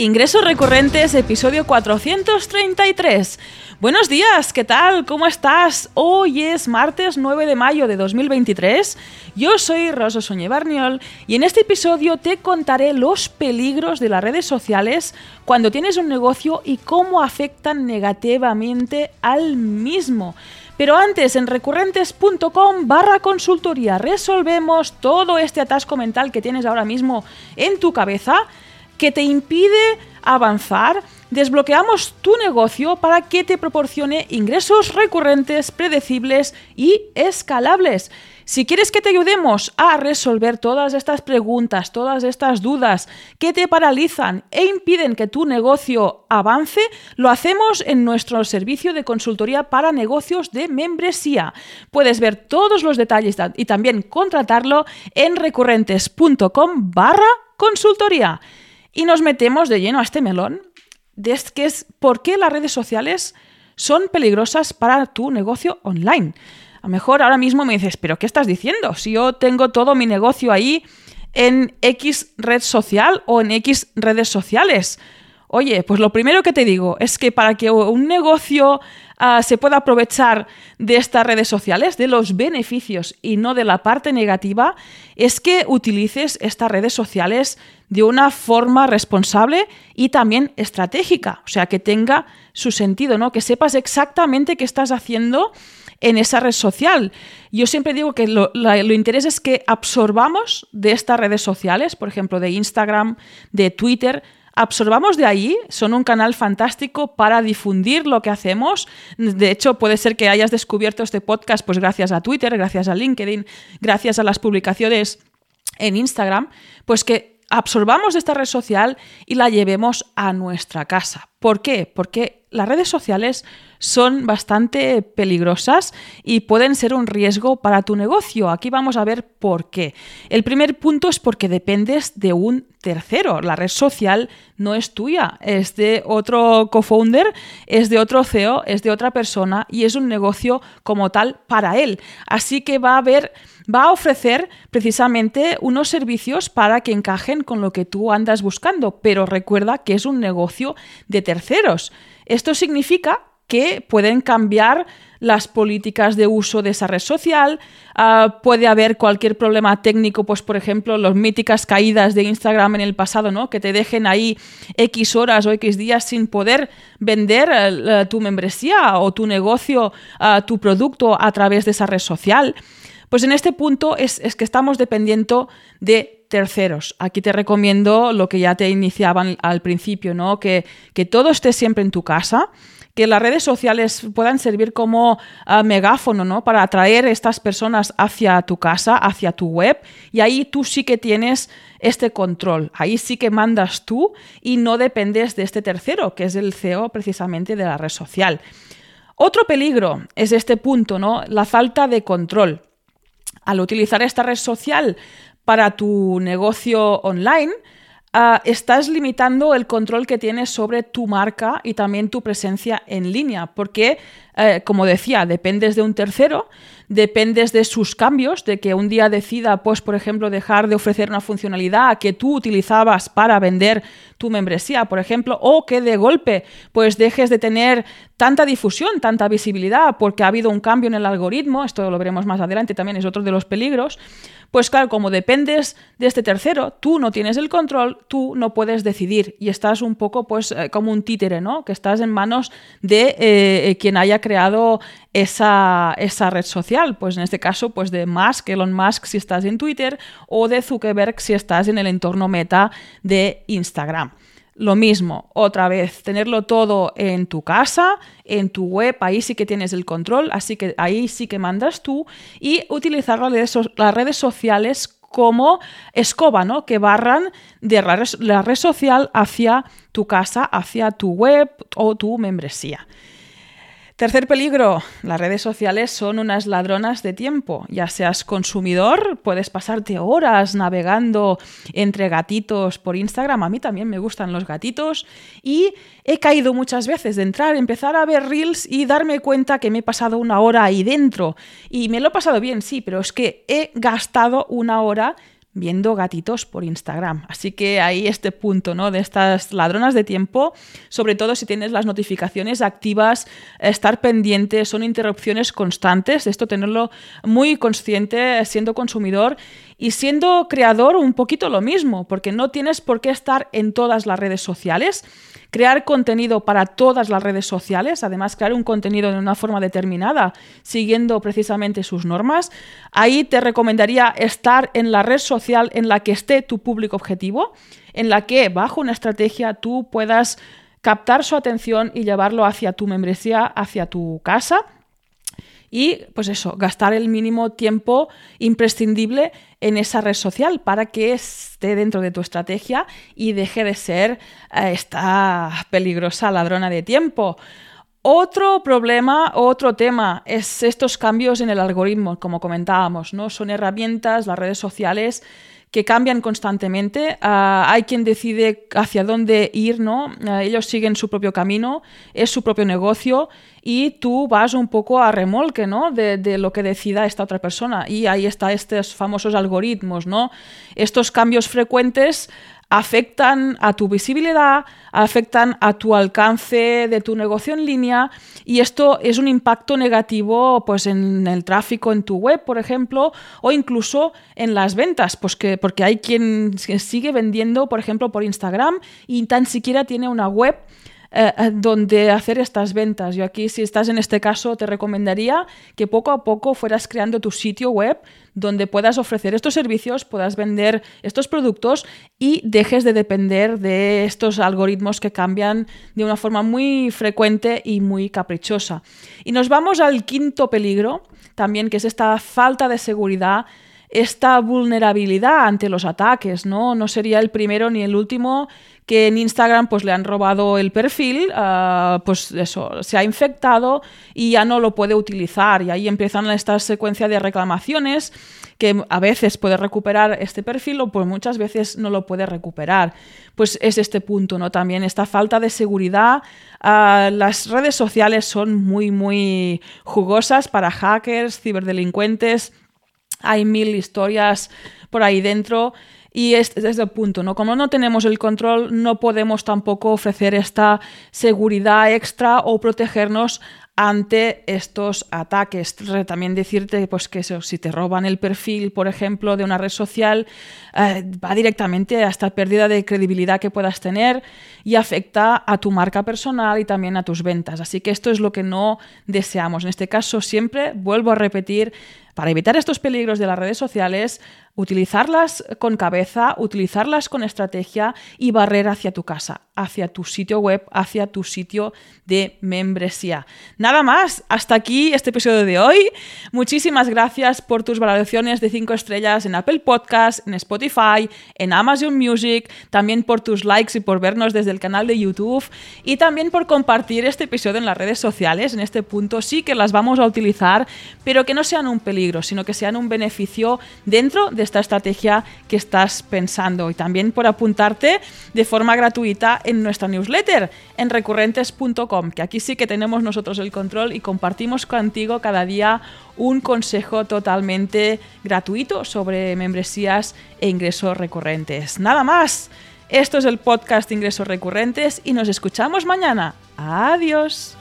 Ingresos recurrentes, episodio 433. Buenos días, ¿qué tal? ¿Cómo estás? Hoy es martes 9 de mayo de 2023. Yo soy Rosa Soñé Barniol y en este episodio te contaré los peligros de las redes sociales cuando tienes un negocio y cómo afectan negativamente al mismo. Pero antes, en recurrentes.com barra consultoría resolvemos todo este atasco mental que tienes ahora mismo en tu cabeza que te impide avanzar, desbloqueamos tu negocio para que te proporcione ingresos recurrentes, predecibles y escalables. Si quieres que te ayudemos a resolver todas estas preguntas, todas estas dudas que te paralizan e impiden que tu negocio avance, lo hacemos en nuestro servicio de consultoría para negocios de membresía. Puedes ver todos los detalles y también contratarlo en recurrentes.com barra consultoría. Y nos metemos de lleno a este melón, de que es por qué las redes sociales son peligrosas para tu negocio online. A lo mejor ahora mismo me dices, pero ¿qué estás diciendo? Si yo tengo todo mi negocio ahí en X red social o en X redes sociales. Oye, pues lo primero que te digo es que para que un negocio uh, se pueda aprovechar de estas redes sociales, de los beneficios y no de la parte negativa, es que utilices estas redes sociales de una forma responsable y también estratégica, o sea, que tenga su sentido, ¿no? Que sepas exactamente qué estás haciendo en esa red social. Yo siempre digo que lo, lo interés es que absorbamos de estas redes sociales, por ejemplo, de Instagram, de Twitter, absorbamos de ahí, son un canal fantástico para difundir lo que hacemos. De hecho, puede ser que hayas descubierto este podcast pues gracias a Twitter, gracias a LinkedIn, gracias a las publicaciones en Instagram, pues que absorbamos esta red social y la llevemos a nuestra casa. ¿Por qué? Porque las redes sociales son bastante peligrosas y pueden ser un riesgo para tu negocio. Aquí vamos a ver por qué. El primer punto es porque dependes de un tercero. La red social no es tuya, es de otro co-founder, es de otro CEO, es de otra persona y es un negocio como tal para él. Así que va a haber va a ofrecer precisamente unos servicios para que encajen con lo que tú andas buscando, pero recuerda que es un negocio de terceros. Esto significa que pueden cambiar las políticas de uso de esa red social. Uh, puede haber cualquier problema técnico, pues por ejemplo, las míticas caídas de Instagram en el pasado, ¿no? Que te dejen ahí X horas o X días sin poder vender uh, tu membresía o tu negocio, uh, tu producto a través de esa red social. Pues en este punto es, es que estamos dependiendo de terceros. Aquí te recomiendo lo que ya te iniciaban al principio, ¿no? Que, que todo esté siempre en tu casa que las redes sociales puedan servir como uh, megáfono, ¿no? Para atraer estas personas hacia tu casa, hacia tu web, y ahí tú sí que tienes este control, ahí sí que mandas tú y no dependes de este tercero, que es el CEO precisamente de la red social. Otro peligro es este punto, ¿no? La falta de control. Al utilizar esta red social para tu negocio online, Uh, estás limitando el control que tienes sobre tu marca y también tu presencia en línea, porque, uh, como decía, dependes de un tercero, dependes de sus cambios, de que un día decida, pues, por ejemplo, dejar de ofrecer una funcionalidad que tú utilizabas para vender tu membresía, por ejemplo, o que de golpe, pues, dejes de tener tanta difusión, tanta visibilidad, porque ha habido un cambio en el algoritmo, esto lo veremos más adelante, también es otro de los peligros, pues claro, como dependes de este tercero, tú no tienes el control, tú no puedes decidir y estás un poco pues eh, como un títere, ¿no? Que estás en manos de eh, quien haya creado esa, esa, red social, pues en este caso pues de Musk, Elon Musk si estás en Twitter o de Zuckerberg si estás en el entorno meta de Instagram. Lo mismo, otra vez, tenerlo todo en tu casa, en tu web, ahí sí que tienes el control, así que ahí sí que mandas tú y utilizar las redes, las redes sociales como escoba, ¿no? Que barran de la red social hacia tu casa, hacia tu web o tu membresía. Tercer peligro, las redes sociales son unas ladronas de tiempo. Ya seas consumidor, puedes pasarte horas navegando entre gatitos por Instagram. A mí también me gustan los gatitos. Y he caído muchas veces de entrar, empezar a ver reels y darme cuenta que me he pasado una hora ahí dentro. Y me lo he pasado bien, sí, pero es que he gastado una hora viendo gatitos por Instagram. Así que ahí este punto, ¿no? De estas ladronas de tiempo, sobre todo si tienes las notificaciones activas, estar pendiente, son interrupciones constantes, esto tenerlo muy consciente siendo consumidor y siendo creador un poquito lo mismo, porque no tienes por qué estar en todas las redes sociales crear contenido para todas las redes sociales, además crear un contenido de una forma determinada, siguiendo precisamente sus normas, ahí te recomendaría estar en la red social en la que esté tu público objetivo, en la que bajo una estrategia tú puedas captar su atención y llevarlo hacia tu membresía, hacia tu casa y pues eso, gastar el mínimo tiempo imprescindible en esa red social para que esté dentro de tu estrategia y deje de ser eh, esta peligrosa ladrona de tiempo. Otro problema, otro tema es estos cambios en el algoritmo, como comentábamos, ¿no? Son herramientas, las redes sociales que cambian constantemente. Ah, hay quien decide hacia dónde ir, ¿no? Ah, ellos siguen su propio camino, es su propio negocio y tú vas un poco a remolque, ¿no? De, de, lo que decida esta otra persona. Y ahí está estos famosos algoritmos, ¿no? Estos cambios frecuentes afectan a tu visibilidad, afectan a tu alcance de tu negocio en línea y esto es un impacto negativo pues en el tráfico en tu web, por ejemplo, o incluso en las ventas, pues que, porque hay quien sigue vendiendo, por ejemplo, por Instagram y tan siquiera tiene una web eh, eh, donde hacer estas ventas. Yo aquí, si estás en este caso, te recomendaría que poco a poco fueras creando tu sitio web donde puedas ofrecer estos servicios, puedas vender estos productos y dejes de depender de estos algoritmos que cambian de una forma muy frecuente y muy caprichosa. Y nos vamos al quinto peligro, también que es esta falta de seguridad esta vulnerabilidad ante los ataques, ¿no? No sería el primero ni el último que en Instagram pues le han robado el perfil, uh, pues eso, se ha infectado y ya no lo puede utilizar y ahí empiezan esta secuencia de reclamaciones que a veces puede recuperar este perfil o pues muchas veces no lo puede recuperar. Pues es este punto, ¿no? También esta falta de seguridad. Uh, las redes sociales son muy, muy jugosas para hackers, ciberdelincuentes hay mil historias por ahí dentro y es el punto, ¿no? Como no tenemos el control, no podemos tampoco ofrecer esta seguridad extra o protegernos ante estos ataques. También decirte pues, que si te roban el perfil, por ejemplo, de una red social, eh, va directamente a esta pérdida de credibilidad que puedas tener y afecta a tu marca personal y también a tus ventas. Así que esto es lo que no deseamos. En este caso, siempre vuelvo a repetir, para evitar estos peligros de las redes sociales, utilizarlas con cabeza, utilizarlas con estrategia y barrer hacia tu casa, hacia tu sitio web, hacia tu sitio de membresía. Nada más, hasta aquí este episodio de hoy. Muchísimas gracias por tus valoraciones de 5 estrellas en Apple Podcast, en Spotify, en Amazon Music, también por tus likes y por vernos desde el canal de YouTube y también por compartir este episodio en las redes sociales. En este punto sí que las vamos a utilizar, pero que no sean un sino que sean un beneficio dentro de esta estrategia que estás pensando. Y también por apuntarte de forma gratuita en nuestra newsletter en recurrentes.com, que aquí sí que tenemos nosotros el control y compartimos contigo cada día un consejo totalmente gratuito sobre membresías e ingresos recurrentes. Nada más. Esto es el podcast Ingresos Recurrentes y nos escuchamos mañana. Adiós.